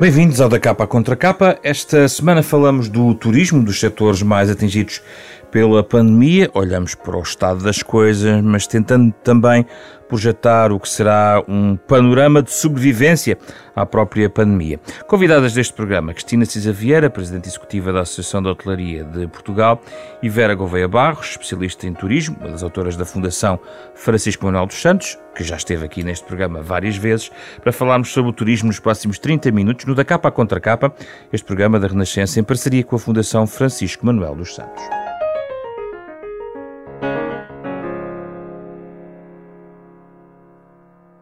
Bem-vindos ao Da Capa Contra Capa. Esta semana falamos do turismo, dos setores mais atingidos pela pandemia. Olhamos para o estado das coisas, mas tentando também projetar o que será um panorama de sobrevivência à própria pandemia. Convidadas deste programa, Cristina Cisa Vieira, Presidente Executiva da Associação da Hotelaria de Portugal, e Vera Gouveia Barros, especialista em turismo, uma das autoras da Fundação Francisco Manuel dos Santos, que já esteve aqui neste programa várias vezes, para falarmos sobre o turismo nos próximos 30 minutos, no Da Capa à Contra Capa, este programa da Renascença em parceria com a Fundação Francisco Manuel dos Santos.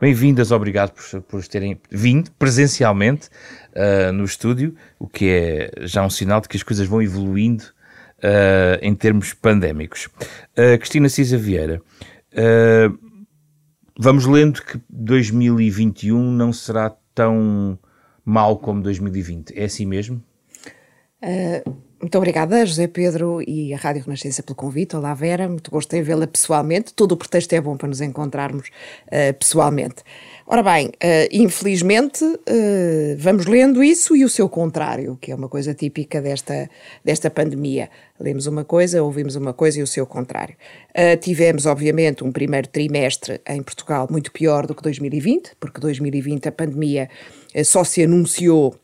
Bem-vindas, obrigado por, por terem vindo presencialmente uh, no estúdio, o que é já um sinal de que as coisas vão evoluindo uh, em termos pandémicos. Uh, Cristina Cisa Vieira, vamos lendo que 2021 não será tão mal como 2020. É assim mesmo? Uh, muito obrigada, José Pedro e a Rádio Renascença pelo convite. Olá, Vera, muito gosto em vê-la pessoalmente. Todo o pretexto é bom para nos encontrarmos uh, pessoalmente. Ora bem, uh, infelizmente, uh, vamos lendo isso e o seu contrário, que é uma coisa típica desta, desta pandemia. Lemos uma coisa, ouvimos uma coisa e o seu contrário. tivemos, obviamente, um primeiro trimestre em Portugal muito pior do que 2020, porque 2020 a pandemia só se anunciou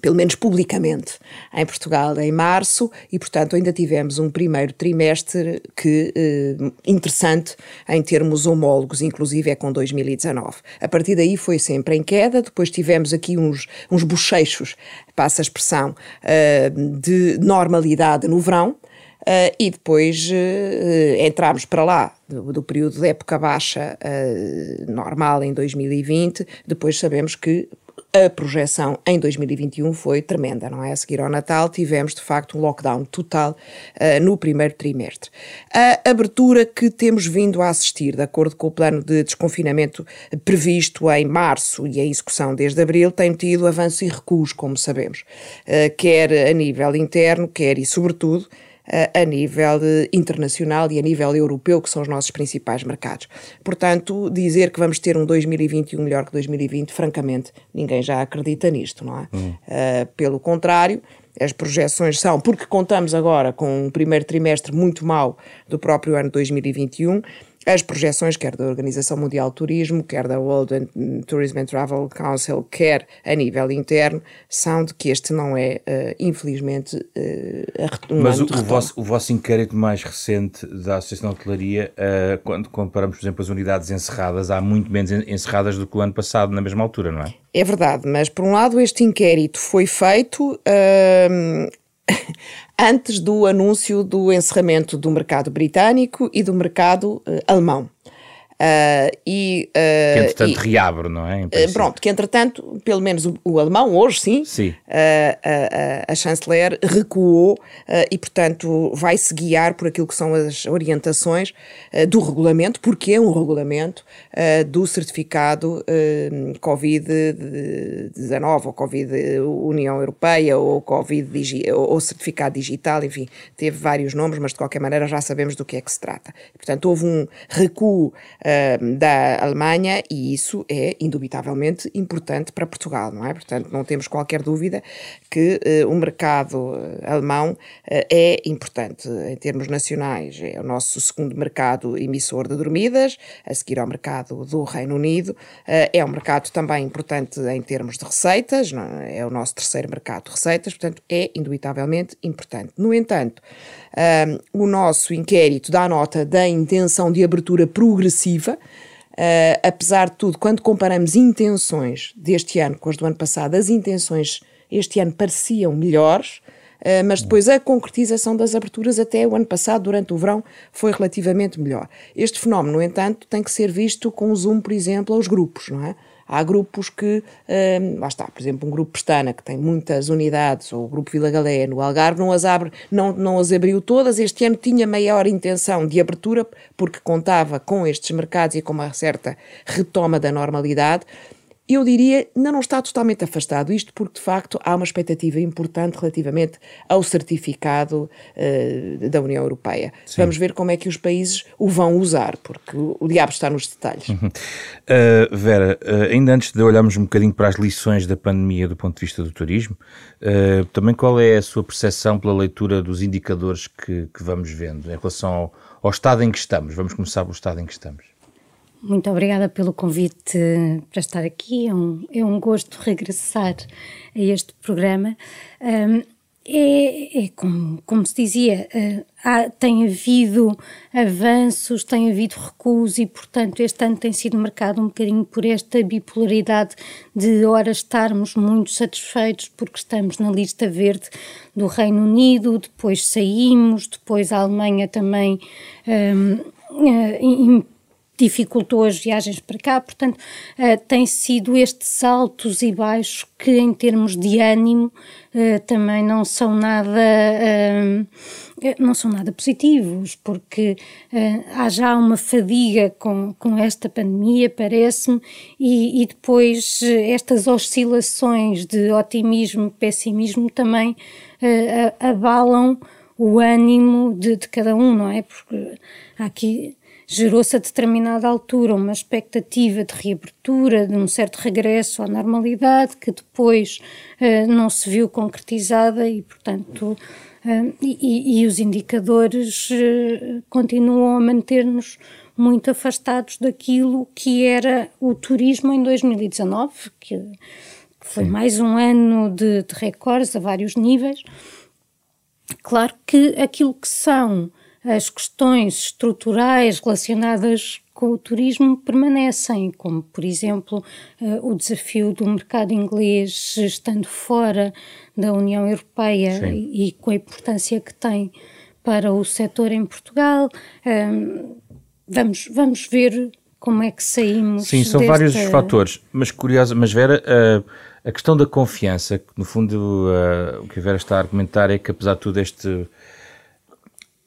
pelo menos publicamente, em Portugal em março, e portanto ainda tivemos um primeiro trimestre que eh, interessante em termos homólogos, inclusive é com 2019. A partir daí foi sempre em queda, depois tivemos aqui uns, uns bochechos, passa a expressão, eh, de normalidade no verão, Uh, e depois uh, entramos para lá do, do, período de época baixa uh, normal em 2020. Depois sabemos que a projeção em 2021 foi tremenda, não é? A seguir ao Natal tivemos de facto um lockdown total uh, no primeiro trimestre. A abertura que temos vindo a assistir, de acordo com o plano de desconfinamento previsto em março e a execução desde abril, tem tido avanços e recuos, como sabemos, uh, quer a nível interno, quer e sobretudo a nível internacional e a nível europeu, que são os nossos principais mercados. Portanto, dizer que vamos ter um 2021 melhor que 2020, francamente, ninguém já acredita nisto, não é? Hum. Uh, pelo contrário, as projeções são, porque contamos agora com um primeiro trimestre muito mau do próprio ano 2021 as projeções, quer da Organização Mundial do Turismo, quer da World Tourism and Travel Council, quer a nível interno, são de que este não é, uh, infelizmente, uh, um Mas o, o, vosso, o vosso inquérito mais recente da Associação de Hotelaria, uh, quando comparamos, por exemplo, as unidades encerradas, há muito menos encerradas do que o ano passado, na mesma altura, não é? É verdade, mas por um lado este inquérito foi feito uh, antes do anúncio do encerramento do mercado britânico e do mercado uh, alemão. Uh, e, uh, que entretanto e, reabre, não é? Uh, pronto, que entretanto, pelo menos o, o alemão, hoje sim, sim. a chanceler recuou e, portanto, vai-se guiar por aquilo que são as orientações do regulamento, porque é um regulamento do certificado Covid-19 ou Covid União Europeia ou Covid ou certificado digital, enfim, teve vários nomes, mas de qualquer maneira já sabemos do que é que se trata. Portanto, houve um recuo da Alemanha e isso é indubitavelmente importante para Portugal, não é? Portanto, não temos qualquer dúvida que uh, o mercado eh, alemão uh, é importante em termos nacionais. É o nosso segundo mercado emissor de dormidas, a seguir ao mercado do Reino Unido. É um mercado também importante em termos de receitas, é? é o nosso terceiro mercado de receitas, portanto, é indubitavelmente importante. No entanto, o nosso inquérito dá nota da intenção de abertura progressiva. Uh, apesar de tudo, quando comparamos intenções deste ano com as do ano passado, as intenções este ano pareciam melhores, uh, mas depois a concretização das aberturas até o ano passado, durante o verão, foi relativamente melhor. Este fenómeno, no entanto, tem que ser visto com zoom, por exemplo, aos grupos, não é? Há grupos que, hum, lá está, por exemplo, um grupo Pestana, que tem muitas unidades, ou o grupo Vila Galé, no Algarve, não as, abre, não, não as abriu todas. Este ano tinha maior intenção de abertura, porque contava com estes mercados e com uma certa retoma da normalidade eu diria, ainda não está totalmente afastado. Isto porque, de facto, há uma expectativa importante relativamente ao certificado uh, da União Europeia. Sim. Vamos ver como é que os países o vão usar, porque o, diabo está nos detalhes. Uhum. Uh, Vera, uh, ainda antes de olharmos um bocadinho para as lições da pandemia do ponto de vista do turismo, também qual é a sua percepção pela leitura dos indicadores que, que vamos vendo em relação ao, ao estado em que estamos? Vamos começar pelo estado em que estamos. Muito obrigada pelo convite para estar aqui. É um, é um gosto regressar a este programa. Um, é, é como, como, se dizia, uh, há, tem havido avanços, tem havido recuos e, portanto, este ano tem sido marcado um bocadinho por esta bipolaridade de, ora, estarmos muito satisfeitos porque estamos na lista verde do Reino Unido, depois saímos, depois a Alemanha também. Um, uh, dificultou as viagens para cá, portanto, uh, tem sido estes altos e baixos que, em termos de ânimo, uh, também não são nada. Uh, não são nada positivos, porque há já uma fadiga com, com esta pandemia, parece-me, e, e, depois estas oscilações de otimismo, pessimismo também abalam o ânimo de, de cada um, não é? Porque aqui gerou-se a determinada altura uma expectativa de reabertura, de um certo regresso à normalidade, que depois uh, não se viu concretizada e, portanto, uh, e, e, os indicadores uh, continuam a manter-nos muito afastados daquilo que era o turismo em 2019, que, que foi Sim. mais um ano de, de recordes a vários níveis. Claro que aquilo que são as questões estruturais relacionadas com o turismo permanecem, como, por exemplo, uh, o desafio do mercado inglês estando fora da União Europeia e, e, com a importância que tem para o setor em Portugal. Vamos, vamos ver como é que saímos. Sim, são desta... vários os fatores, mas curiosa, mas Vera, uh, a questão da confiança, que no fundo uh, o que a Vera está a argumentar é que apesar de tudo este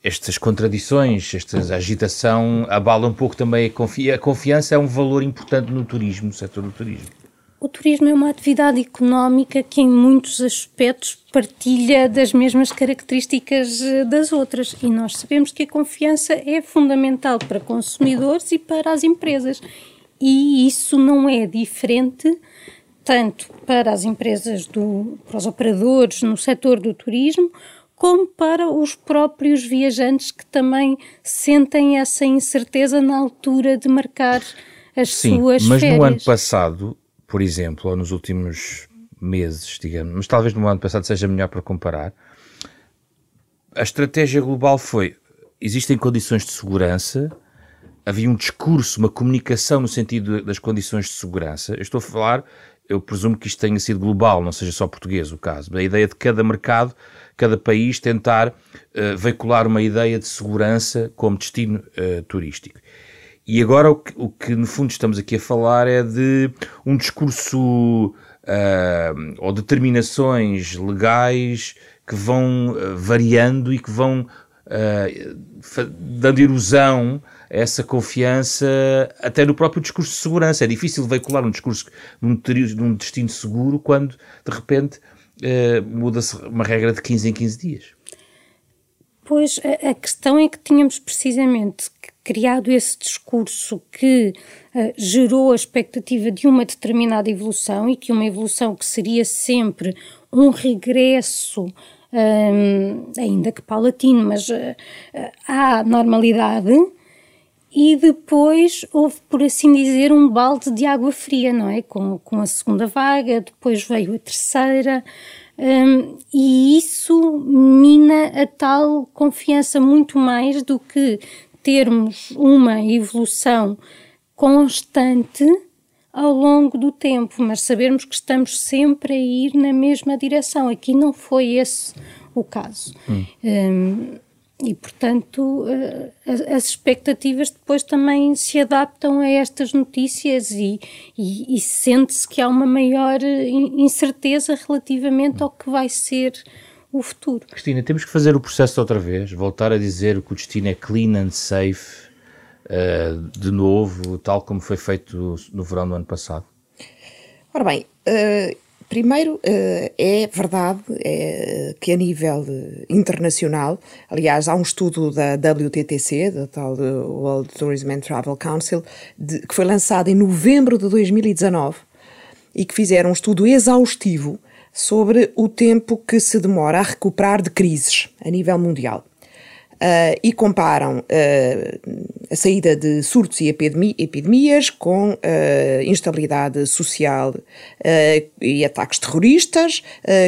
estas contradições, esta agitação abala um pouco também a confiança. A confiança é um valor importante no turismo, no setor do turismo. O turismo é uma atividade económica que, em muitos aspectos, partilha das mesmas características eh, das outras. E nós sabemos que a confiança é fundamental para consumidores e para as empresas. E isso não é diferente tanto para as empresas, do, para os operadores no setor do turismo, como para os próprios viajantes que também sentem essa incerteza na altura de marcar as Sim, suas mas férias. no ano passado, por exemplo, ou nos últimos meses, digamos, mas talvez no ano passado seja melhor para comparar, a estratégia global foi: existem condições de segurança, havia um discurso, uma comunicação no sentido das condições de segurança. Eu estou a falar, eu presumo que isto tenha sido global, não seja só português o caso. A ideia de cada mercado cada país tentar uh, veicular uma ideia de segurança como destino uh, turístico. E agora o que, o que, no fundo estamos aqui a falar é de um discurso uh, ou determinações legais que vão variando e que vão dando erosão essa confiança até no próprio discurso de segurança. É difícil veicular um discurso num, num destino seguro quando de repente uh, muda-se uma regra de 15 em 15 dias. Pois a, a questão é que tínhamos precisamente criado esse discurso que uh, gerou a expectativa de uma determinada evolução e que uma evolução que seria sempre um regresso, um, ehm, ainda que paulatino, mas uh, à normalidade. E depois houve, por assim dizer, um balde de água fria, não é? Com, com a segunda vaga, depois veio a terceira, um, e isso mina a tal confiança muito mais do que termos uma evolução constante ao longo do tempo, mas sabermos que estamos sempre a ir na mesma direção. Aqui não foi esse o caso. Hum. Um, e, portanto, eh, as expectativas depois também se adaptam a estas notícias e, e, e sente-se que há uma maior eh, incerteza relativamente ao que vai ser o futuro. Cristina, temos que fazer o processo outra vez, voltar a dizer que o destino é clean and safe uh, de novo, tal como foi feito no verão do ano passado? Ora bem, uh, primeiro uh, é verdade é, que a nível internacional, aliás, há um estudo da WTTC, da tal World Tourism and Travel Council, que foi lançado em novembro de 2019 e que fizeram um estudo exaustivo sobre o tempo que se demora a recuperar de crises a nível mundial. Uh, e comparam uh, a saída de surtos e epidemias com uh, instabilidade social e ataques terroristas,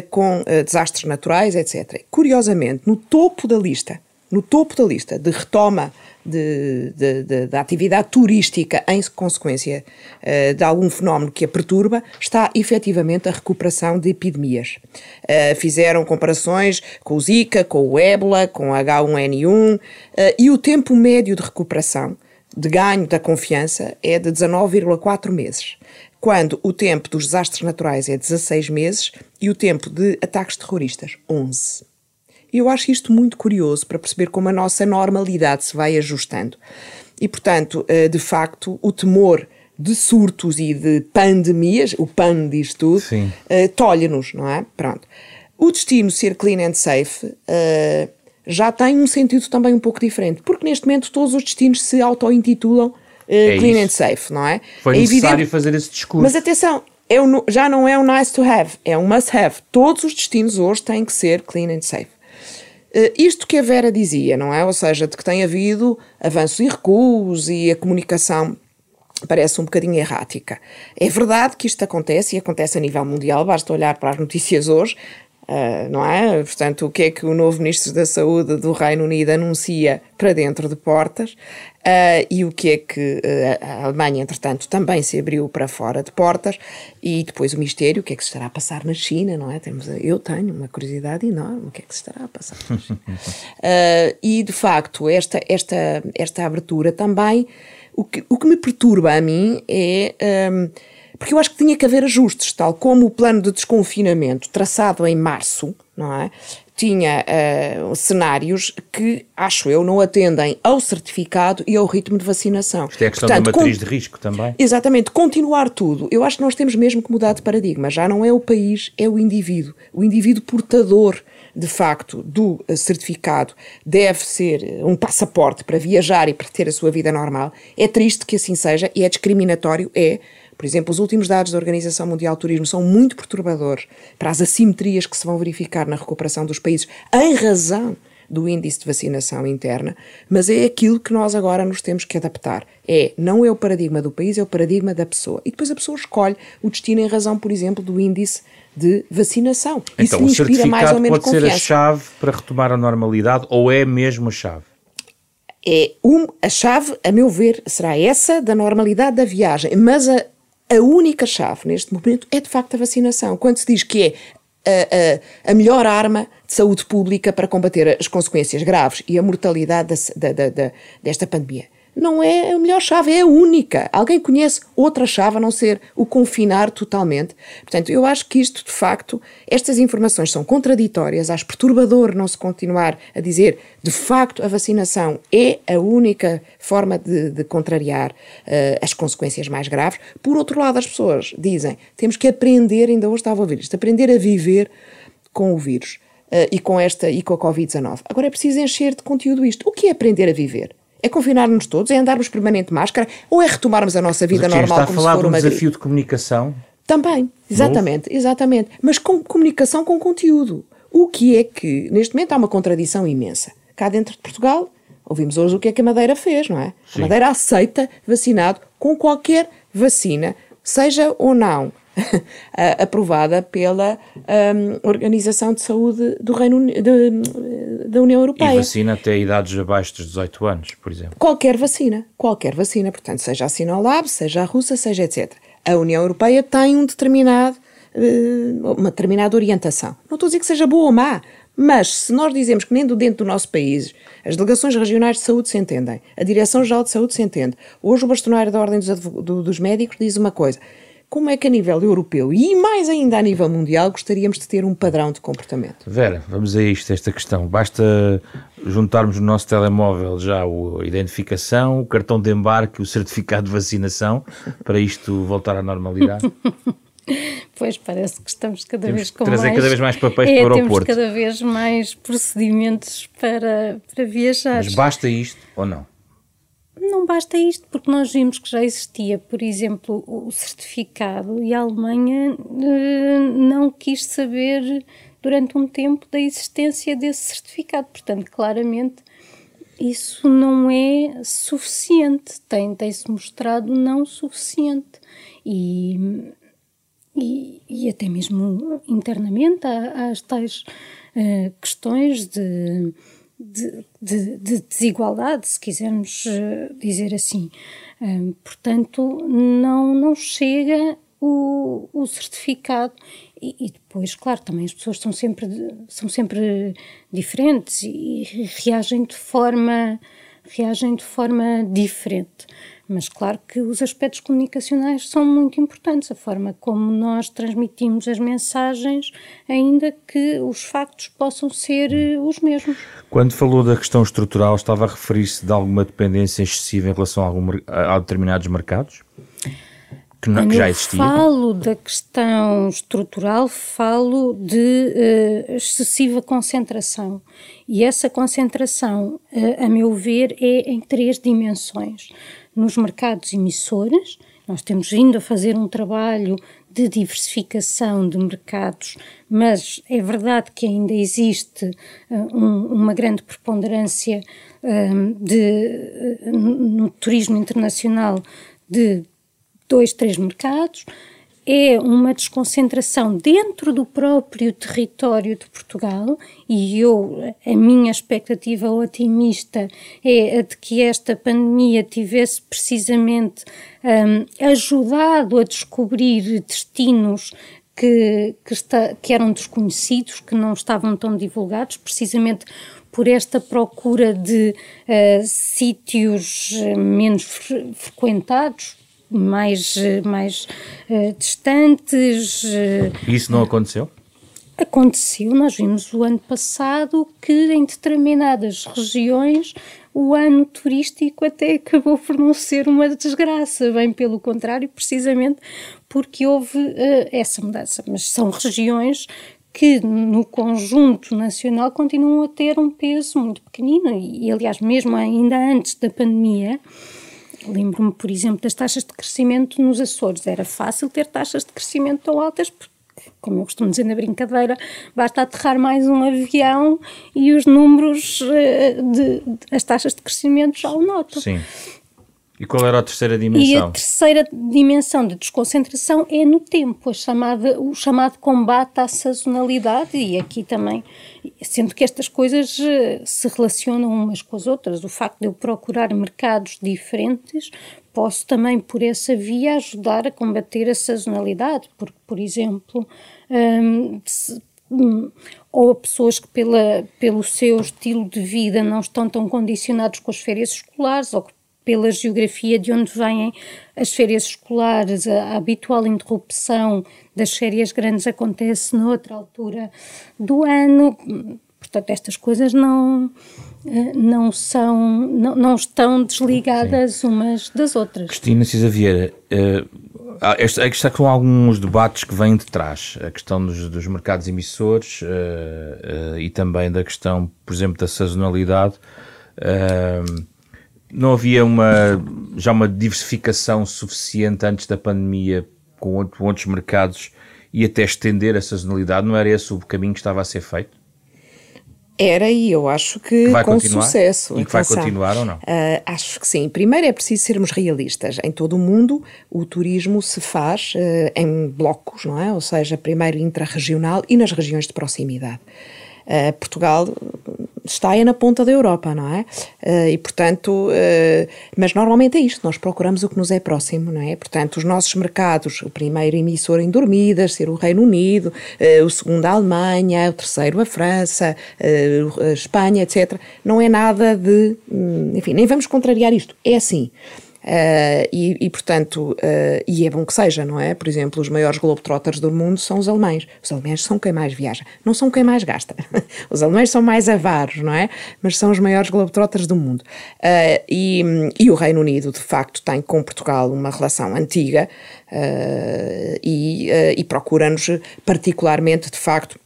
com desastres naturais, etc. Curiosamente, no topo da lista, no topo da lista de retoma de, de, de, da atividade turística em consequência uh, de algum fenómeno que a perturba, está efetivamente a recuperação de epidemias. Uh, fizeram comparações com o Zika, com o ébola, com o H1N1 uh, eh, e o tempo médio de recuperação, de ganho da confiança, é de 19,4 meses quando o tempo dos desastres naturais é 16 meses e o tempo de ataques terroristas, 11. E eu acho isto muito curioso para perceber como a nossa normalidade se vai ajustando. E, portanto, eh, de facto, o temor de surtos e de pandemias, o PAN diz tudo, uh, tolhe-nos, não é? Pronto. O destino ser clean and safe uh, já tem um sentido também um pouco diferente, porque neste momento todos os destinos se auto-intitulam é clean isso. and safe, não é? Foi é necessário evidente, fazer esse discurso. Mas atenção, é já não é um nice to have, é um must have. Todos os destinos hoje têm que ser clean and safe. Uh, isto que a Vera dizia, não é? Ou seja, de que tem havido avanços e recuos e a comunicação parece um bocadinho errática. É verdade que isto acontece e acontece a nível mundial, basta olhar para as notícias hoje, Uh, não é? Portanto, o que é que o novo Ministro da Saúde do Reino Unido anuncia para dentro de portas uh, e o que é que uh, a Alemanha, entretanto, também se abriu para fora de portas e depois o mistério, o que é que se estará a passar na China, não é? Temos, eu tenho uma curiosidade enorme, o que é que se estará a passar na China. e, de facto, esta, esta, esta abertura também, o que, o que me perturba a mim é... Um, porque eu acho que tinha que haver ajustes, tal como o plano de desconfinamento traçado em março, não é? Tinha uh, cenários que, acho eu, não atendem ao certificado e ao ritmo de vacinação. Isto é a questão Portanto, da matriz de risco também. Exatamente, continuar tudo. Eu acho que nós temos mesmo que mudar de paradigma. Já não é o país, é o indivíduo. O indivíduo portador de facto, do eh, certificado deve ser eh, um passaporte para viajar e para ter a sua vida normal. É triste que assim seja e é discriminatório, é, por exemplo, os últimos dados da Organização Mundial do Turismo são muito perturbadores para as assimetrias que se vão verificar na recuperação dos países em razão do índice de vacinação interna, mas é aquilo que nós agora nos temos que adaptar. É, não é o paradigma do país, é o paradigma da pessoa. E depois a pessoa escolhe o destino em razão, por exemplo, do índice de vacinação. Então, Isso inspira mais ou menos pode confiança. ser a chave para retomar a normalidade ou é mesmo a chave? É um, a chave, a meu ver, será essa da normalidade da viagem, mas a, a única chave neste momento é de facto a vacinação. Quando se diz que é a, a, a, melhor arma de saúde pública para combater as consequências graves e a mortalidade da, da, da, desta pandemia não é a melhor chave, é a única. Alguém conhece outra chave a não ser o confinar totalmente? Portanto, eu acho que isto, de facto, estas informações são contraditórias. Acho perturbador não se continuar a dizer, de facto, a vacinação é a única forma de, de contrariar uh, as consequências mais graves. Por outro lado, as pessoas dizem, temos que aprender, ainda hoje estava a ouvir isto, aprender a viver com o vírus. Uh, e com esta e com a Covid-19. Agora é preciso encher de conteúdo isto. O que é aprender a viver? É confinar-nos todos? É andarmos permanente de máscara? Ou é retomarmos a nossa vida normal está como a falar se for de um desafio de comunicação? Também, exatamente, Novo. exatamente. Mas com comunicação com conteúdo. O que é que, neste momento, há uma contradição imensa. Cá dentro de Portugal, ouvimos hoje o que é que a Madeira fez, não é? Sim. A Madeira aceita vacinado com qualquer vacina, seja ou não aprovada pela um, Organização de Saúde do Reino de, da União Europeia. E vacina até idades abaixo dos 18 anos, por exemplo. Qualquer vacina, qualquer vacina, portanto, seja a Sinolab, seja a russa, seja etc. A União Europeia tem um determinado, uh, uma determinada orientação. Não estou a dizer que seja boa ou má, mas se nós dizemos que nem do dentro do nosso país as delegações regionais de saúde se entendem, a Direção-Geral de Saúde se entende, hoje o bastonário da Ordem dos, dos Médicos diz uma coisa, como é que a nível europeu e mais ainda a nível mundial gostaríamos de ter um padrão de comportamento? Vera, vamos a isto, esta questão. Basta juntarmos no nosso telemóvel já a identificação, o cartão de embarque, o certificado de vacinação, para isto voltar à normalidade? Pois parece que estamos cada temos vez com trazer mais... cada vez mais papéis é, para o aeroporto. Temos cada vez mais procedimentos para, para viajar. Mas basta isto ou não? Não basta isto, porque nós vimos que já existia, por exemplo, o certificado e a Alemanha eh, não quis saber durante um tempo da existência desse certificado. Portanto, claramente isso não é suficiente, tem, tem-se mostrado não suficiente. E, e, e, até mesmo internamente há, há as tais uh, questões de, de, de, de, desigualdade, se quisermos uh, dizer assim. Portanto, não, não chega o, o certificado e, e, depois, claro, também as pessoas são sempre, são sempre diferentes e, e reagem de forma reagem de forma diferente. Mas claro que os aspectos comunicacionais são muito importantes, a forma como nós transmitimos as mensagens, ainda que os factos possam ser eh, os mesmos. Quando falou da questão estrutural, estava a referir-se de alguma dependência excessiva em relação a, algum, a determinados mercados? Que, não, que já existia? falo da questão estrutural, falo de uh, excessiva concentração. E essa concentração, uh, a meu ver, é em três dimensões. Nos mercados emissores, nós temos vindo a fazer um trabalho de diversificação de mercados, mas é verdade que ainda existe uh, um, uma grande preponderância de, no turismo internacional de dois, três mercados, é uma desconcentração dentro do próprio território de Portugal e eu, a minha expectativa otimista é a de que esta pandemia tivesse precisamente um, ajudado a descobrir destinos que, que, está, que eram desconhecidos, que não estavam tão divulgados, precisamente por esta procura de uh, sítios menos frequentados, mais, mais uh, distantes. Uh, Isso não aconteceu? Aconteceu, nós vimos o ano passado que em determinadas regiões o ano turístico até acabou por não ser uma desgraça, bem pelo contrário, precisamente porque houve uh, essa mudança. Mas são regiões que no conjunto nacional continuam a ter um peso muito pequenino e aliás, mesmo ainda antes da pandemia, Lembro-me, por exemplo, das taxas de crescimento nos Açores. Era fácil ter taxas de crescimento tão altas, porque, como eu costumo dizer na brincadeira, basta aterrar mais um avião e os números, eh, de, de as taxas de crescimento já o notam. Sim. E qual era a terceira dimensão? E a terceira dimensão de desconcentração é no tempo, a chamada, o chamado combate à sazonalidade, e aqui também, sendo que estas coisas eh, se relacionam umas com as outras, o facto de eu procurar mercados diferentes, posso também, por essa via, ajudar a combater a sazonalidade, porque, por exemplo, hum, se, hum, ou pessoas que pela, pelo seu estilo de vida não estão tão condicionados com as férias escolares, ou que pela geografia de onde vêm as férias escolares, a, a habitual interrupção das férias grandes acontece noutra altura do ano. Portanto, estas coisas não, eh, não são, não, não estão desligadas Sim. umas das outras. Cristina Cisa Vieira, uh, esta, esta com alguns debates que vêm de trás, a questão dos, dos mercados emissores uh, uh, e também da questão, por exemplo, da sazonalidade. Uh, não havia uma, já uma diversificação suficiente antes da pandemia com outros mercados e até estender a sazonalidade? Não era esse o caminho que estava a ser feito? Era e eu acho que, que com continuar? sucesso. E que vai continuar ou não? Uh, acho que sim. Primeiro é preciso sermos realistas. Em todo o mundo o turismo se faz uh, em blocos, não é? Ou seja, primeiro intrarregional e nas regiões de proximidade. Uh, Portugal está é na ponta da Europa, não é? Uh, e portanto, uh, mas normalmente é isto, nós procuramos o que nos é próximo, não é? Portanto, os nossos mercados, o primeiro emissor em dormidas, ser o Reino Unido, uh, o segundo a Alemanha, o terceiro a França, a Espanha, etc. Não é nada de, hum, enfim, nem vamos contrariar isto, é assim. E, e, portanto, e é bom que seja, não é? Por exemplo, os maiores globetrotters do mundo são os alemães. Os alemães são quem mais viaja, não são quem mais gasta. os alemães são mais avaros, não é? Mas são os maiores globetrotters do mundo. e, e o Reino Unido, de facto, tem com Portugal uma relação antiga e, e procura-nos particularmente, de facto,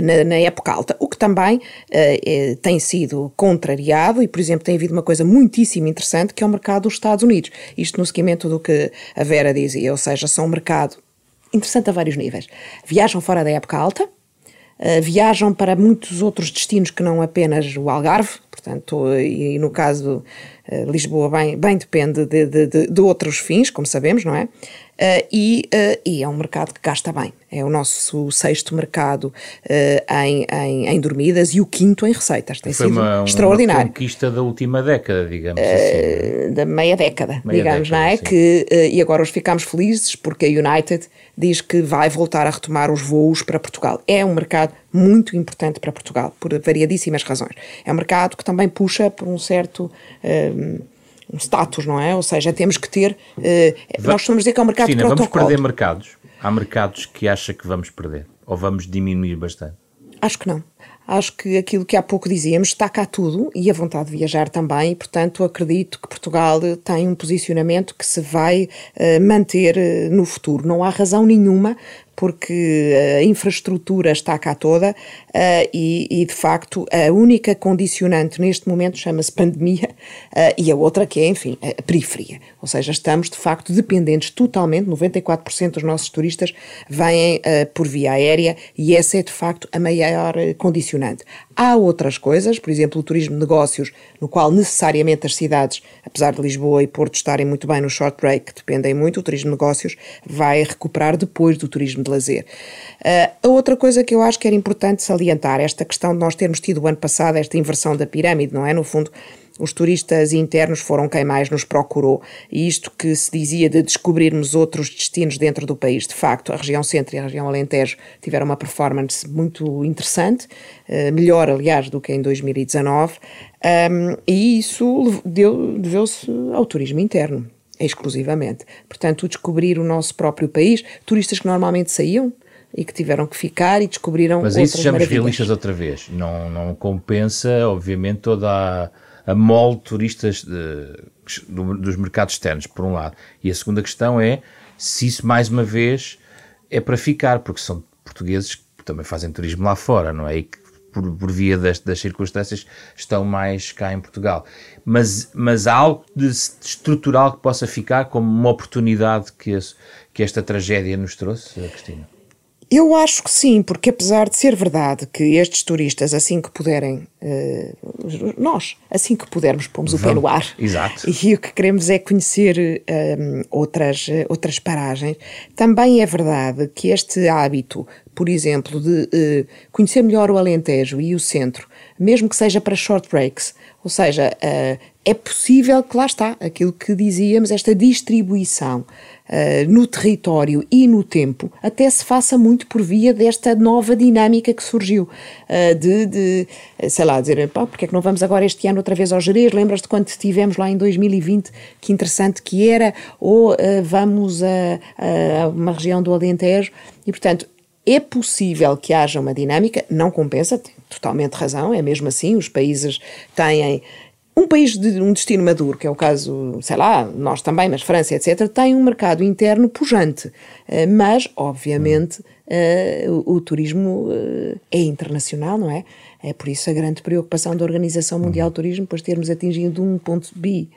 na, na, época alta, o que também uh, tem sido contrariado e, por exemplo, tem havido uma coisa muitíssimo interessante que é o mercado dos Estados Unidos. Isto no seguimento do que a Vera dizia, ou seja, são um mercado interessante a vários níveis. Viajam fora da época alta, uh, viajam para muitos outros destinos que não apenas o Algarve, portanto, e, e no caso uh, Lisboa bem, bem depende de, de, de, de outros fins, como sabemos, não é? Uh, e, uh, e, é um mercado que gasta bem. É o nosso sexto mercado uh, em, em, em, dormidas e o quinto em receitas. Tem Foi sido uma, extraordinário. Uma conquista da última década, digamos assim. Da meia década, meia digamos, década, não é? Sim. Que, e agora hoje ficamos felizes porque a United diz que vai voltar a retomar os voos para Portugal. É um mercado muito importante para Portugal, por variadíssimas razões. É um mercado que também puxa por um certo um status, não é? Ou seja, temos que ter. Uh, nós costumamos dizer que é um mercado Cristina, de vamos protocolo. perder mercados? Há mercados que acha que vamos perder? Ou vamos diminuir bastante? Acho que não. Acho que aquilo que há pouco dizíamos está cá tudo e a vontade de viajar também, e portanto acredito que Portugal tem um posicionamento que se vai uh, manter uh, no futuro. Não há razão nenhuma porque a infraestrutura está cá toda uh, e, e, de facto, a única condicionante neste momento chama-se pandemia uh, e a outra que é, enfim, a periferia. Ou seja, estamos de facto dependentes totalmente, 94% dos nossos turistas vêm uh, por via aérea e essa é de facto a maior condicionante. Há outras coisas, por exemplo, o turismo de negócios, no qual necessariamente as cidades, apesar de Lisboa e Porto estarem muito bem no short break, dependem muito, o turismo de negócios vai recuperar depois do turismo de lazer. Uh, a outra coisa que eu acho que era importante salientar, esta questão de nós termos tido o ano passado esta inversão da pirâmide, não é? No fundo, os turistas internos foram quem mais nos procurou. E isto que se dizia de descobrirmos outros destinos dentro do país, de facto, a região centro e a região Alentejo tiveram uma performance muito interessante, uh, melhor, aliás, do que em 2019, um, e isso deveu-se ao turismo interno exclusivamente. Portanto, descobrir o nosso próprio país, turistas que normalmente saíam e que tiveram que ficar e descobriram Mas isso sejamos realistas outra vez. Não, não compensa, obviamente, toda a, a mole de turistas de, do, dos mercados externos, por um lado. E a segunda questão é se isso, mais uma vez, é para ficar, porque são portugueses que também fazem turismo lá fora, não é? E que por, por via das, das, circunstâncias, estão mais cá em Portugal. Mas, mas há algo de estrutural que possa ficar como uma oportunidade que, esse, que esta tragédia nos trouxe, Cristina? Eu acho que sim, porque apesar de ser verdade que estes turistas, assim que puderem, uh, nós, assim que pudermos, pomos Vamos, o pé no ar. Exato. E o que queremos é conhecer um, outras, outras paragens. Também é verdade que este hábito, por exemplo, de uh, conhecer melhor o Alentejo e o centro, mesmo que seja para short breaks, ou seja, uh, é possível que lá está, aquilo que dizíamos, esta distribuição uh, no território e no tempo, até se faça muito por via desta nova dinâmica que surgiu, uh, de, de, sei lá, dizer, pá, porque é que não vamos agora este ano outra vez ao Jerez? Lembras-te quando estivemos lá em 2020, que interessante que era? Ou vamos a, a uma região do Alentejo? E, portanto, é possível que haja uma dinâmica, não compensa, totalmente razão, é mesmo assim, os países têm um país de um destino maduro, que é o caso, sei lá, nós também, mas França, etc., tem um mercado interno pujante. Eh, mas, obviamente, uh, o, o, turismo uh, é internacional, não é? É por isso a grande preocupação da Organização Mundial do Turismo, depois termos atingido um ponto B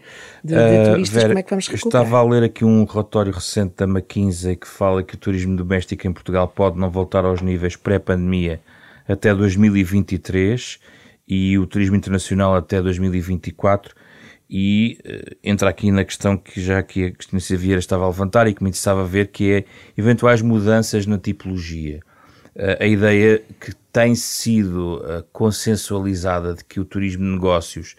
de, de turistas, Vera, como é que vamos recuperar? Estava a ler aqui um relatório recente da McKinsey que fala que o turismo doméstico em Portugal pode não voltar aos níveis pré-pandemia até 2023 e o turismo internacional até 2024 e uh, entra aqui na questão que já aqui a Cristina Vieira estava a levantar e que me interessava ver, que é eventuais mudanças na tipologia. Uh, a ideia que tem sido uh, consensualizada de que o turismo de negócios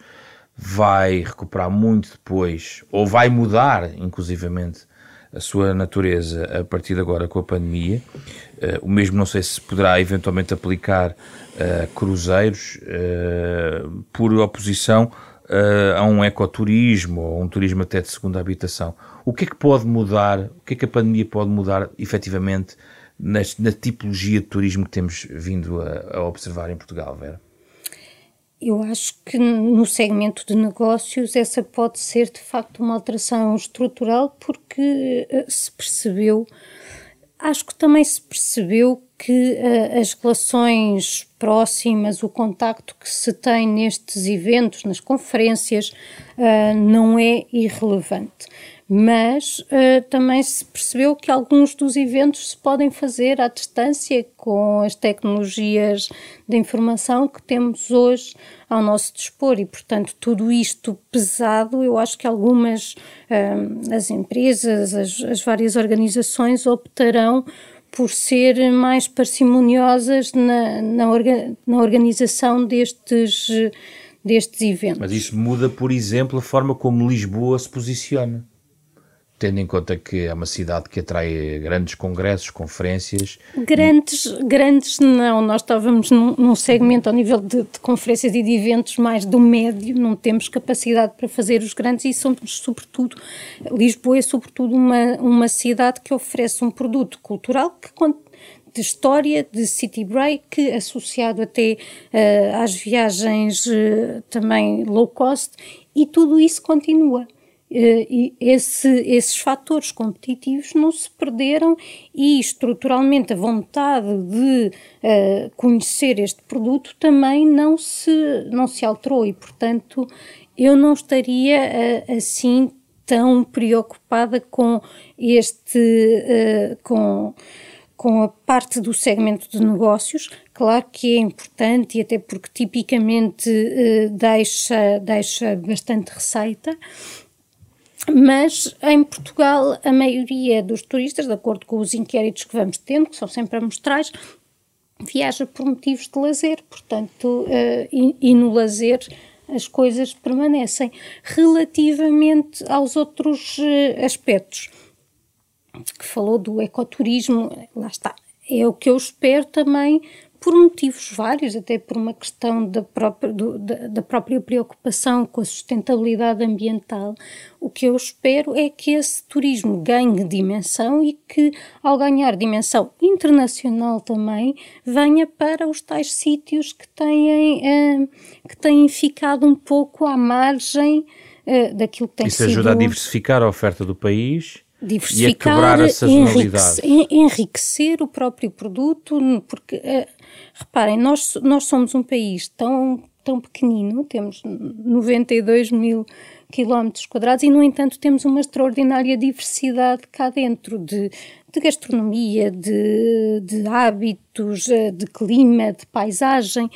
vai recuperar muito depois, ou vai mudar, inclusivamente, a sua natureza a partir de agora com a pandemia. Uh, o mesmo não sei se poderá eventualmente aplicar uh, cruzeiros uh, por oposição a um ecoturismo ou um turismo até de segunda habitação. O que é que pode mudar, o que é que a pandemia pode mudar efetivamente na, na tipologia de turismo que temos vindo a, a observar em Portugal, Vera? Eu acho que no segmento de negócios essa pode ser de facto uma alteração estrutural porque uh, se percebeu, acho que também se percebeu que uh, as relações próximas, o contacto que se tem nestes eventos, nas conferências, uh, não é irrelevante mas uh, também se percebeu que alguns dos eventos se podem fazer à distância com as tecnologias de informação que temos hoje ao nosso dispor e, portanto, tudo isto pesado, eu acho que algumas uh, as empresas, as, as várias organizações optarão por ser mais parcimoniosas na, na, orga, na organização destes, destes eventos. Mas isso muda, por exemplo, a forma como Lisboa se posiciona tendo em conta que é uma cidade que atrai grandes congressos, conferências. Grandes, grandes não. Nós estávamos num, num segmento ao nível de, de, conferências e de eventos mais do médio, não temos capacidade para fazer os grandes e somos, sobretudo, Lisboa é sobretudo uma, uma cidade que oferece um produto cultural que de história, de city break, associado até uh, às viagens uh, também low cost, e tudo isso continua. Eh, e esse, esses fatores competitivos não se perderam e estruturalmente a vontade de uh, conhecer este produto também não se, não se alterou e, portanto, eu não estaria uh, assim tão preocupada com este, uh, com, com a parte do segmento de negócios, claro que é importante e até porque tipicamente deixa, deixa bastante receita, mas em Portugal, a maioria dos turistas, de acordo com os inquéritos que vamos tendo, que são sempre amostrais, viaja por motivos de lazer, portanto, uh, e, e, no lazer as coisas permanecem. Relativamente aos outros uh, aspectos, que falou do ecoturismo, lá está, é o que eu espero também por motivos vários, até por uma questão da própria, do, da, da, própria preocupação com a sustentabilidade ambiental, o que eu espero é que esse turismo ganhe dimensão e que, ao ganhar dimensão internacional também, venha para os tais sítios que têm, eh, que têm ficado um pouco à margem eh, daquilo que tem Isso sido... Isso ajuda a diversificar a oferta do país diversificar, e a quebrar a sazonalidade. Enriquecer, enriquecer o próprio produto, porque uh, reparem, nós, nós somos um país tão, tão pequenino, temos 92 mil quilómetros quadrados e, no entanto, temos uma extraordinária diversidade cá dentro de, de gastronomia, de, de hábitos, eh, de clima, de paisagem.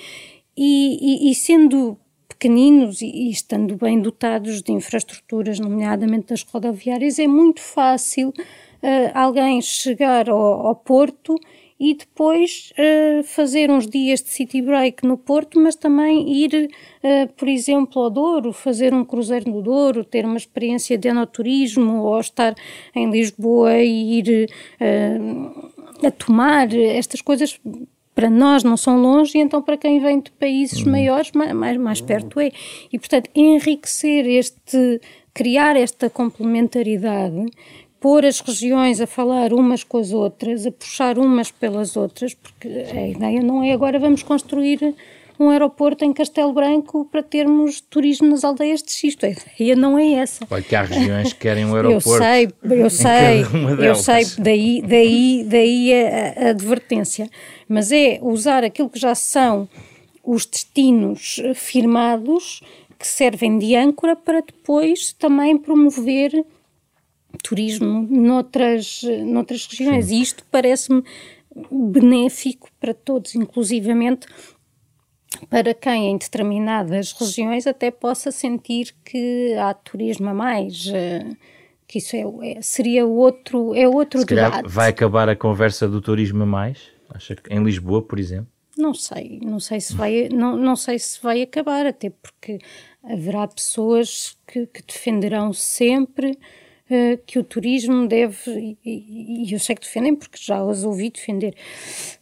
E, e, e sendo pequeninos e, e, estando bem dotados de infraestruturas, nomeadamente das rodoviárias, é muito fácil uh, alguém chegar ao, ao, Porto e depois uh, fazer uns dias de city break no Porto, mas também ir, uh, por exemplo, ao Douro, fazer um cruzeiro no Douro, ter uma experiência de enoturismo ou estar em Lisboa e ir a tomar estas coisas para nós não são longe, então para quem vem de países uhum. maiores, mais, mais, mais perto é. E, portanto, enriquecer este, criar esta complementaridade, pôr as regiões a falar umas com as outras, a puxar umas pelas outras, porque a ideia não é agora vamos construir um aeroporto em Castelo Branco para termos turismo nas aldeias de Xisto. A ideia não é essa. Olha que há regiões que querem um aeroporto. Eu sei, eu sei, eu sei, daí, daí, daí a, a advertência. Mas é usar aquilo que já são os destinos firmados que servem de âncora para depois também promover turismo noutras, noutras regiões. Sim. E isto parece-me benéfico para todos, inclusivamente para quem em determinadas regiões até possa sentir que há turismo a mais, eh, que isso é, é seria outro, é outro Se debate. Vai acabar a conversa do turismo a mais? Acha que em Lisboa, por exemplo? Não sei, não sei se vai, não, não sei se vai acabar, até porque haverá pessoas que, que defenderão sempre que o turismo deve, e, e, eu sei que defendem porque já os ouvi defender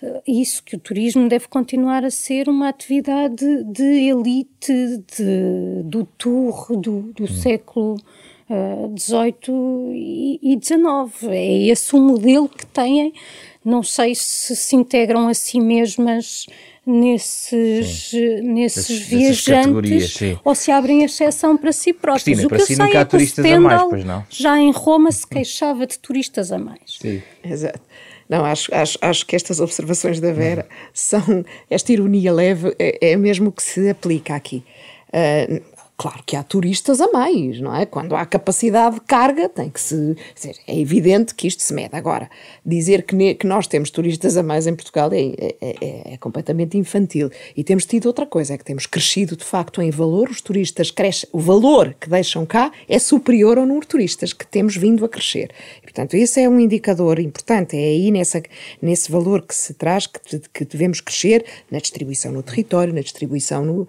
uh, isso, que o turismo deve continuar a ser uma atividade de elite de, do tour do, do hum. século XVIII uh, e XIX. É esse o modelo que têm. Não sei se se integram a si mesmas nesses, nesses viajantes ou se abrem exceção para si próprios. Cristina, o que eu si sei é que o Stendhal já em Roma se queixava de turistas a mais. Sim. Exato. Não, acho, acho, acho que estas observações da Vera são. Esta ironia leve é, é mesmo que se aplica aqui. Uh, Claro que há turistas a mais, não é? Quando há capacidade de carga, tem que se. Dizer, é evidente que isto se mede. Agora, dizer que, ne, que nós temos turistas a mais em Portugal é, é, é, é, completamente infantil. E temos tido outra coisa, é que temos crescido de facto em valor, os turistas crescem, o valor que deixam cá é superior ao número de turistas que temos vindo a crescer. E, portanto, esse é um indicador importante, é aí nessa, nesse valor que se traz que, que devemos crescer na distribuição no território, na distribuição no, uh,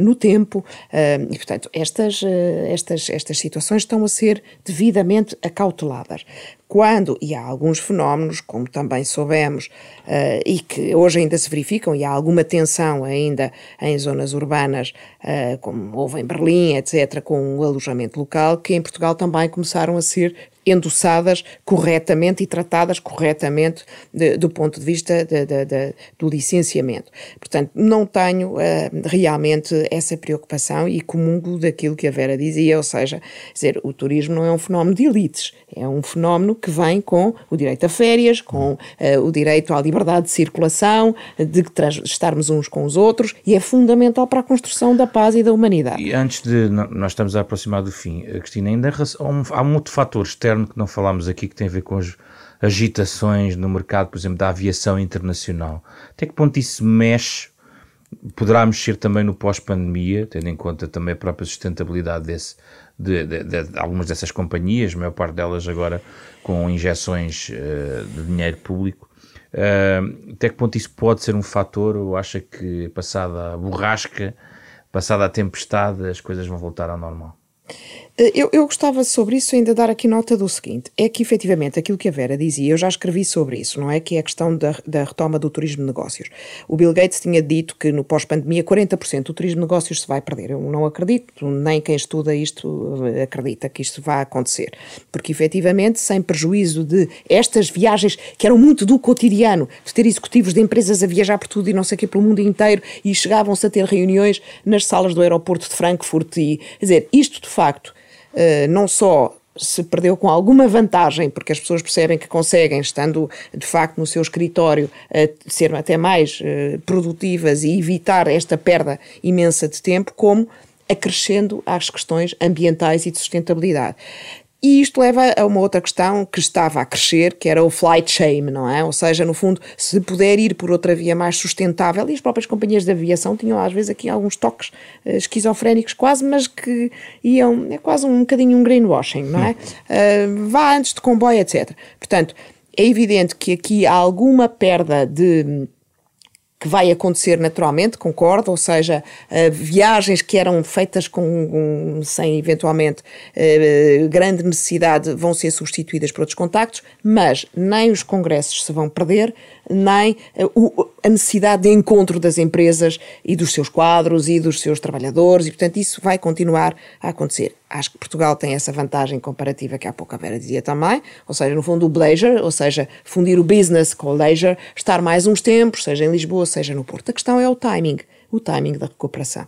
no tempo. Uh, e, portanto, estas, eh, estas, estas situações estão a ser devidamente acauteladas. Quando, e há alguns fenómenos, como também soubemos, uh, e que hoje ainda se verificam, e há alguma tensão ainda em zonas urbanas, uh, como houve em Berlim, etc., com o alojamento local, que em Portugal também começaram a ser endossadas corretamente e tratadas corretamente de, do ponto de vista de, de, do licenciamento. Portanto, não tenho uh, realmente essa preocupação e comungo daquilo que a Vera dizia, ou seja, dizer, o turismo não é um fenómeno de elites, é um fenómeno que vem com o direito a férias, com uh, o direito à liberdade de circulação, de estarmos uns com os outros, e é fundamental para a construção da paz e da humanidade. E antes de nós estamos a aproximar do fim, eh, Cristina, ainda há um, há um fator externo que não falámos aqui que tem a ver com as agitações no mercado, por exemplo, da aviação internacional. Até que ponto isso mexe poderá mexer também no pós-pandemia, tendo em conta também a própria sustentabilidade desse, de, de, de, de, algumas dessas companhias, a maior parte delas agora com injeções uh, de dinheiro público. Uh, até que ponto isso pode ser um fator ou acha que passada a borrasca, passada a tempestade, as coisas vão voltar ao normal? Eh, eu, eu, gostava sobre isso ainda dar aqui nota do seguinte: é que efetivamente aquilo que a Vera dizia, eu já escrevi sobre isso, não é? Que é a questão da, da retoma do turismo de negócios. O Bill Gates tinha dito que no pós-pandemia 40% do turismo de negócios se vai perder. Eu não acredito, nem quem estuda isto eh, acredita que isto vai acontecer. Porque efetivamente, sem prejuízo de estas viagens que eram muito do cotidiano, de ter executivos de empresas a viajar por tudo e não sei o que, pelo mundo inteiro e chegavam-se a ter reuniões nas salas do aeroporto de Frankfurt e, quer dizer, isto de eh, não só se perdeu com alguma vantagem, porque as pessoas percebem que conseguem, estando de facto no seu escritório, ser até mais eh, produtivas e evitar esta perda imensa de tempo, como acrescendo às questões ambientais e de sustentabilidade. E isto leva a uma outra questão que estava a crescer, que era o flight shame, não é? Ou seja, no fundo, se puder ir por outra via mais sustentável, e as próprias companhias de aviação tinham às vezes aqui alguns toques uh, esquizofrénicos quase, mas que iam, é quase um bocadinho um greenwashing, não é? Uh, vá antes de comboio, etc. Portanto, é evidente que aqui há alguma perda de que vai acontecer naturalmente, concordo, ou seja, uh, viagens que eram feitas com, sem eventualmente uh, grande necessidade vão ser substituídas por outros contactos, mas nem os congressos se vão perder, nem uh, a necessidade de encontro das empresas e dos seus quadros e dos seus trabalhadores, e portanto isso vai continuar a acontecer. Acho que Portugal tem essa vantagem comparativa que há pouco a Vera dizia também, ou seja, no fundo o leisure, ou seja, fundir o business com o leisure, estar mais uns tempos, seja em Lisboa, seja no Porto. A questão é o timing, o timing da recuperação.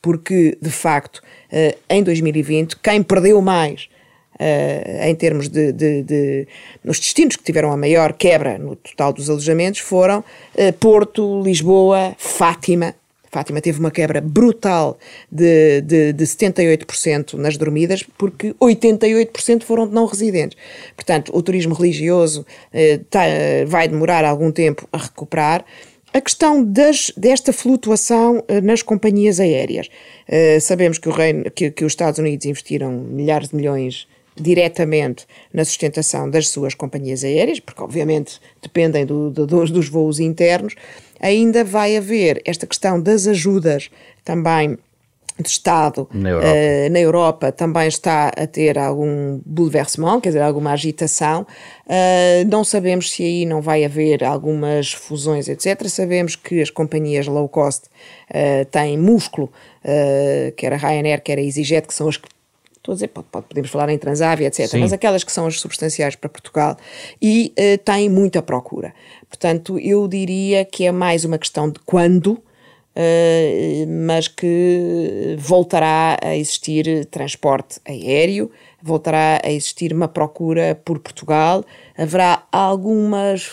Porque, de facto, eh, em 2020, quem perdeu mais Uh, em termos de, de, de, nos destinos que tiveram a maior quebra no total dos alojamentos foram uh, Porto, Lisboa, Fátima. Fátima teve uma quebra brutal de, de, de 78% nas dormidas, porque 88% foram de não residentes. Portanto, o turismo religioso uh, tá, vai demorar algum tempo a recuperar. A questão das, desta flutuação nas companhias aéreas. sabemos que, Reino, que, que os Estados Unidos investiram milhares de milhões diretamente na sustentação das suas companhias aéreas, porque obviamente dependem do, do, dos voos internos, ainda vai haver esta questão das ajudas também de Estado na Europa. Uh, na Europa. também está a ter algum bouleversement, quer dizer, alguma agitação. Uh, não sabemos se aí não vai haver algumas fusões, etc. Sabemos que as companhias low cost uh, têm músculo, quer a Ryanair, quer a EasyJet, que são as que estou a dizer, pode, pode, podemos falar em Transavia, etc., Sim. mas aquelas que são as substanciais para Portugal e uh, têm muita procura. Portanto, eu diria que é mais uma questão de quando, Uh, mas que voltará a existir transporte aéreo, voltará a existir uma procura por Portugal, haverá algumas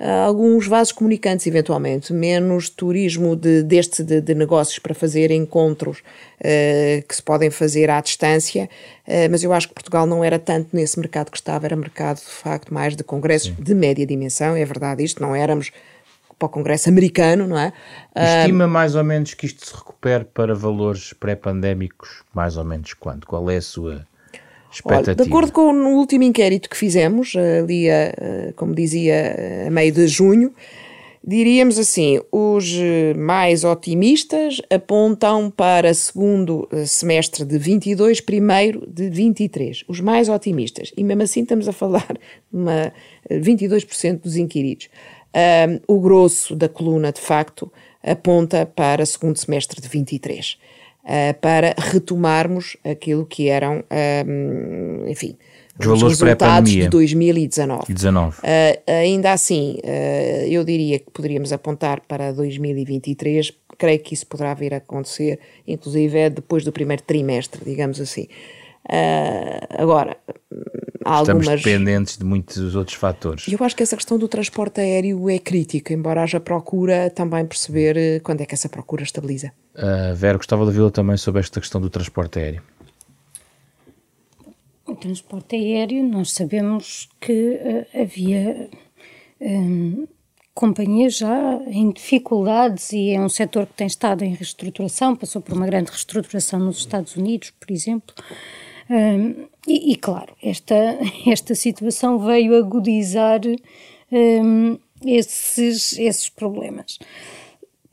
alguns vasos comunicantes, eventualmente, menos turismo de, deste de, de negócios para fazer encontros uh, que se podem fazer à distância, uh, mas eu acho que Portugal não era tanto nesse mercado que estava, era mercado de facto mais de congressos Sim. de média dimensão, é verdade isto, não éramos para o Congresso americano, não é? Estima mais ou menos que isto se recupere para valores pré-pandémicos, mais ou menos quanto? Qual é a sua? Olha, de acordo com o último inquérito que fizemos, ali, a, como dizia, a meio de junho, diríamos assim: os mais otimistas apontam para segundo semestre de 22, primeiro de 23. Os mais otimistas. E mesmo assim estamos a falar de 22% dos inquiridos. Um, o grosso da coluna, de facto, aponta para segundo semestre de 23, uh, para retomarmos aquilo que eram, um, enfim, os, os resultados de 2019. 19. Uh, ainda assim, uh, eu diria que poderíamos apontar para 2023, creio que isso poderá vir a acontecer, inclusive é depois do primeiro trimestre, digamos assim. Uh, agora, há Estamos algumas... dependentes de muitos outros fatores. Eu acho que essa questão do transporte aéreo é crítica, embora haja procura, também perceber eh, quando é que essa procura estabiliza. Uh, Vera, gostava de ouvi-la também sobre esta questão do transporte aéreo. O transporte aéreo, nós sabemos que uh, havia um, companhias já em dificuldades e é um setor que tem estado em reestruturação, passou por uma grande reestruturação nos Estados Unidos, por exemplo. Um, e, e, claro, esta, esta situação veio agudizar um, esses, esses problemas.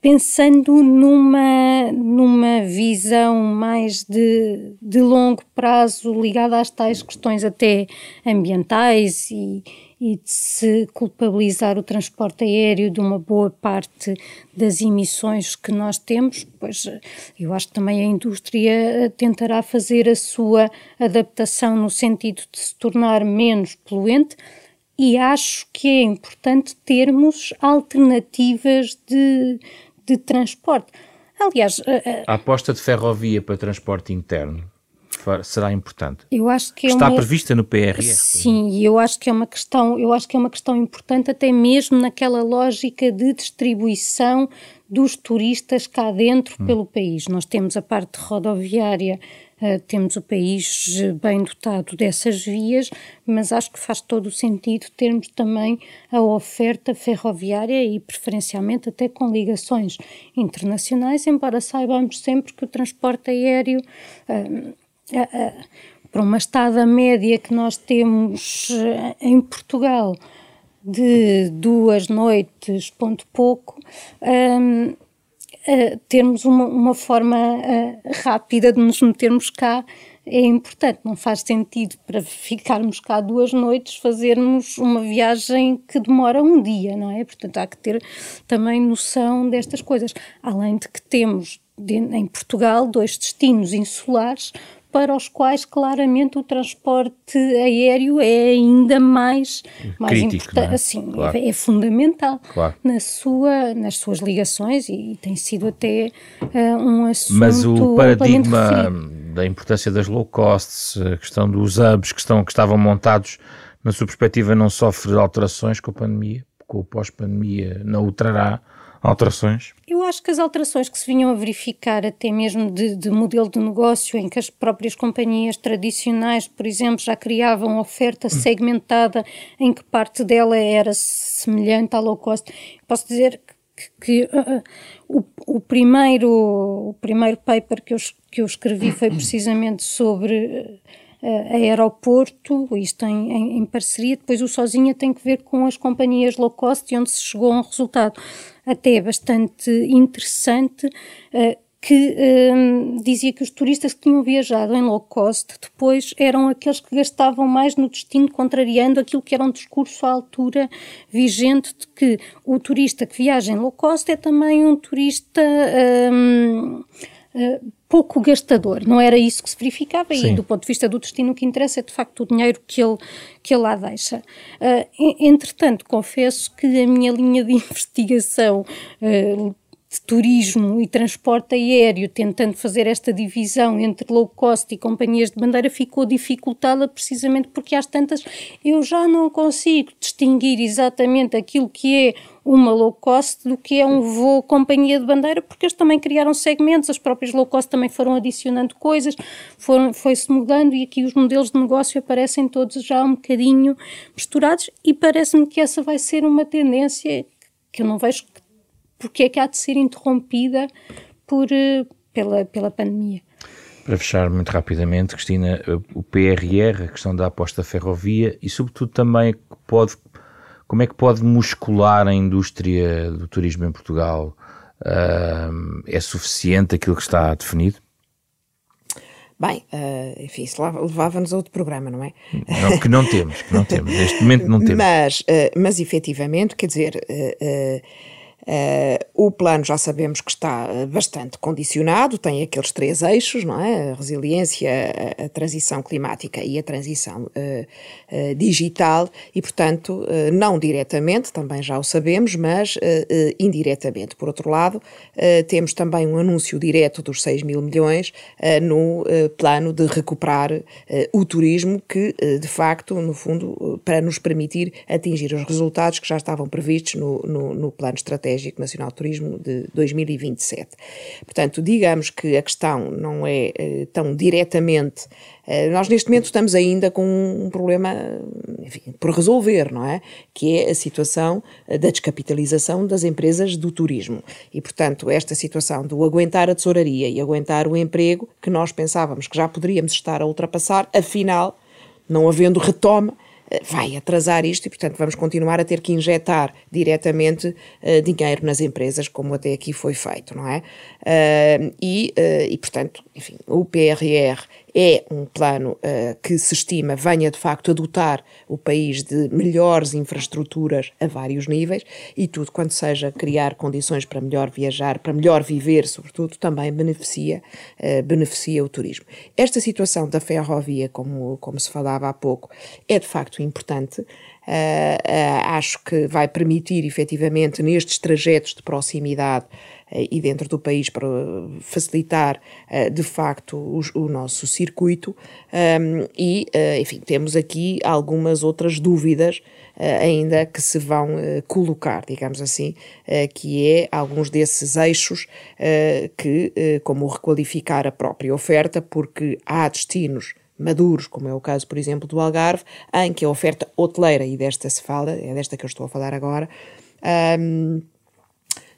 Pensando numa, numa visão mais de, de longo prazo ligada às tais questões até ambientais e, e de se culpabilizar o transporte aéreo de uma boa parte das emissões que nós temos, pois eu acho que também a indústria tentará fazer a sua adaptação no sentido de se tornar menos poluente e acho que é importante termos alternativas de, de transporte. Aliás, a, a aposta de ferrovia para transporte interno será importante. Eu acho que é está uma... prevista no PRR. Sim, e eu acho que é uma questão, eu acho que é uma questão importante até mesmo naquela lógica de distribuição dos turistas cá dentro hum. pelo país. Nós temos a parte rodoviária, uh, temos o país bem dotado dessas vias, mas acho que faz todo o sentido termos também a oferta ferroviária e preferencialmente até com ligações internacionais, embora saibamos sempre que o transporte aéreo uh, para uma estada média que nós temos eh, em Portugal de duas noites, ponto pouco, um, uh, termos uma, uma forma uh, rápida de nos metermos cá é importante. Não faz sentido para ficarmos cá duas noites fazermos uma viagem que demora um dia, não é? Portanto, há que ter também noção destas coisas. Além de que temos de, em Portugal dois destinos insulares para os quais claramente o transporte aéreo é ainda mais, mais importante, é? assim, claro. é, é, fundamental claro. na sua, nas suas ligações e, e tem sido até uh, um assunto Mas o paradigma da importância das low costs, a questão dos hubs que, estão, que estavam montados, na sua perspectiva, não sofre alterações com a pandemia? Com o pós-pandemia não o trará? Alterações? Eu acho que as alterações que se vinham a verificar, até mesmo de, de, modelo de negócio, em que as próprias companhias tradicionais, por exemplo, já criavam oferta segmentada, em que parte dela era semelhante à low cost. Posso dizer que, que uh, uh, o, o, primeiro, o primeiro paper que eu, que eu escrevi foi precisamente sobre. Uh, aeroporto, isto em, em, em, parceria, depois o Sozinha tem que ver com as companhias low cost e onde se chegou a um resultado até bastante interessante, uh, que um, dizia que os turistas que tinham viajado em low cost depois eram aqueles que gastavam mais no destino, contrariando aquilo que era um discurso à altura vigente de que o turista que viaja em low cost é também um turista. Um, uh, pouco gastador, não era isso que se verificava Sim. e do ponto de vista do destino o que interessa é de facto o dinheiro que ele, que ele lá deixa. Uh, entretanto, confesso que a minha linha de investigação uh, de turismo e transporte aéreo, tentando fazer esta divisão entre low cost e companhias de bandeira, ficou dificultada precisamente porque às tantas eu já não consigo distinguir exatamente aquilo que é uma low cost do que é um voo companhia de bandeira, porque eles também criaram segmentos, as próprias low cost também foram adicionando coisas, foi-se mudando e aqui os modelos de negócio aparecem todos já um bocadinho misturados e parece-me que essa vai ser uma tendência que eu não vejo porque é que há de ser interrompida por, eh, pela, pela pandemia. Para fechar muito rapidamente, Cristina, o PRR, a questão da aposta ferrovia e, sobretudo, também pode, como é que pode muscular a indústria do turismo em Portugal? Uh, é suficiente aquilo que está definido? Bem, uh, enfim, isso levava-nos a outro programa, não é? Não, que não temos, que não temos, neste momento não temos. Mas, uh, mas efetivamente, quer dizer, Uh, o plano já sabemos que está eh, bastante condicionado, tem aqueles três eixos, não é? A resiliência, a, a transição climática e a transição uh, digital, e portanto, não diretamente, também já o sabemos, mas indiretamente. Por outro lado, temos também um anúncio direto dos 6 mil milhões no plano de recuperar o turismo, que de facto, no fundo, para nos permitir atingir os resultados que já estavam previstos no, no, no plano estratégico Estratégico Nacional de Turismo de 2027. Portanto, digamos que a questão não é eh, tão diretamente. Eh, nós, neste momento, estamos ainda com um problema enfim, por resolver, não é? Que é a situação eh, da descapitalização das empresas do turismo. E, portanto, esta situação do aguentar a tesouraria e aguentar o emprego, que nós pensávamos que já poderíamos estar a ultrapassar, afinal, não havendo retoma, vai atrasar isto e, portanto, vamos continuar a ter que injetar diretamente uh, dinheiro nas empresas, como até aqui foi feito, não é? Uh, e, uh, e, portanto, enfim, o PRR é um plano uh, que se estima venha de facto a dotar o país de melhores infraestruturas a vários níveis e tudo quanto seja criar condições para melhor viajar, para melhor viver, sobretudo, também beneficia, uh, beneficia o turismo. Esta situação da ferrovia, como, como se falava há pouco, é de facto importante. Uh, acho que vai permitir efetivamente nestes trajetos de proximidade e dentro do país para facilitar de facto o, o, nosso circuito. E enfim temos aqui algumas outras dúvidas ainda que se vão colocar, digamos assim, que é alguns desses eixos que, como requalificar a própria oferta, porque há destinos maduros, como é o caso, por exemplo, do Algarve, em que a oferta hoteleira, e desta se fala, é desta que eu estou a falar agora, um,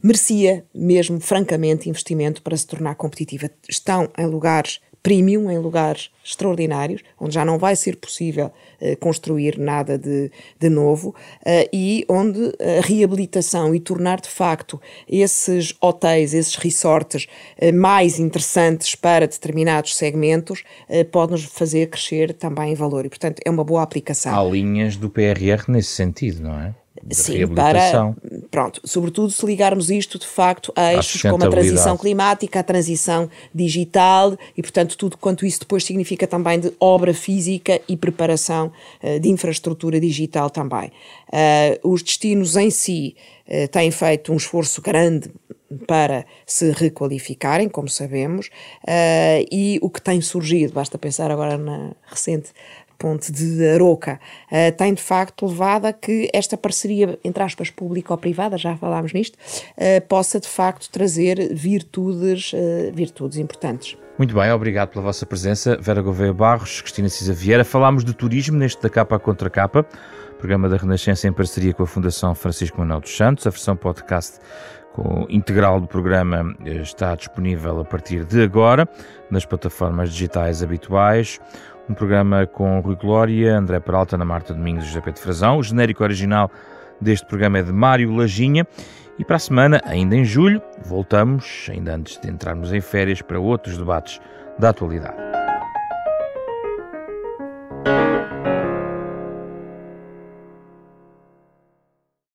merecia mesmo, francamente, investimento para se tornar competitiva. Estão em lugares premium em lugares extraordinários, onde já não vai ser possível uh, construir nada de, de novo, uh, e onde a reabilitação e tornar de facto esses hotéis, esses resorts uh, mais interessantes para determinados segmentos, pode nos fazer crescer também em valor. E, portanto, é uma boa aplicação. Há linhas do PRR nesse sentido, não é? Sim, para, pronto, sobretudo se ligarmos isto de facto a eixos como a transição climática, a transição digital e, portanto, tudo quanto isso depois significa também de obra física e preparação uh, de infraestrutura digital também. Uh, os destinos em si uh, têm feito um esforço grande para se requalificarem, como sabemos, e o que tem surgido, basta pensar agora na recente ponte de Aroca, uh, tem de facto levado a que esta parceria, entre aspas, público-privada, já falámos nisto, uh, possa de facto trazer virtudes, uh, virtudes importantes. Muito bem, obrigado pela vossa presença. Vera Gouveia Barros, Cristina Cisa Vieira. Falámos de turismo neste da capa contra capa, programa da Renascença em parceria com a Fundação Francisco Manuel dos Santos. A versão podcast com integral do programa está disponível a partir de agora nas plataformas digitais habituais. Um programa com Rui Glória, André Peralta, Ana Marta Domingos e José Pedro Frazão. O genérico original deste programa é de Mário Lajinha E para a semana, ainda em julho, voltamos, ainda antes de entrarmos em férias, para outros debates da atualidade.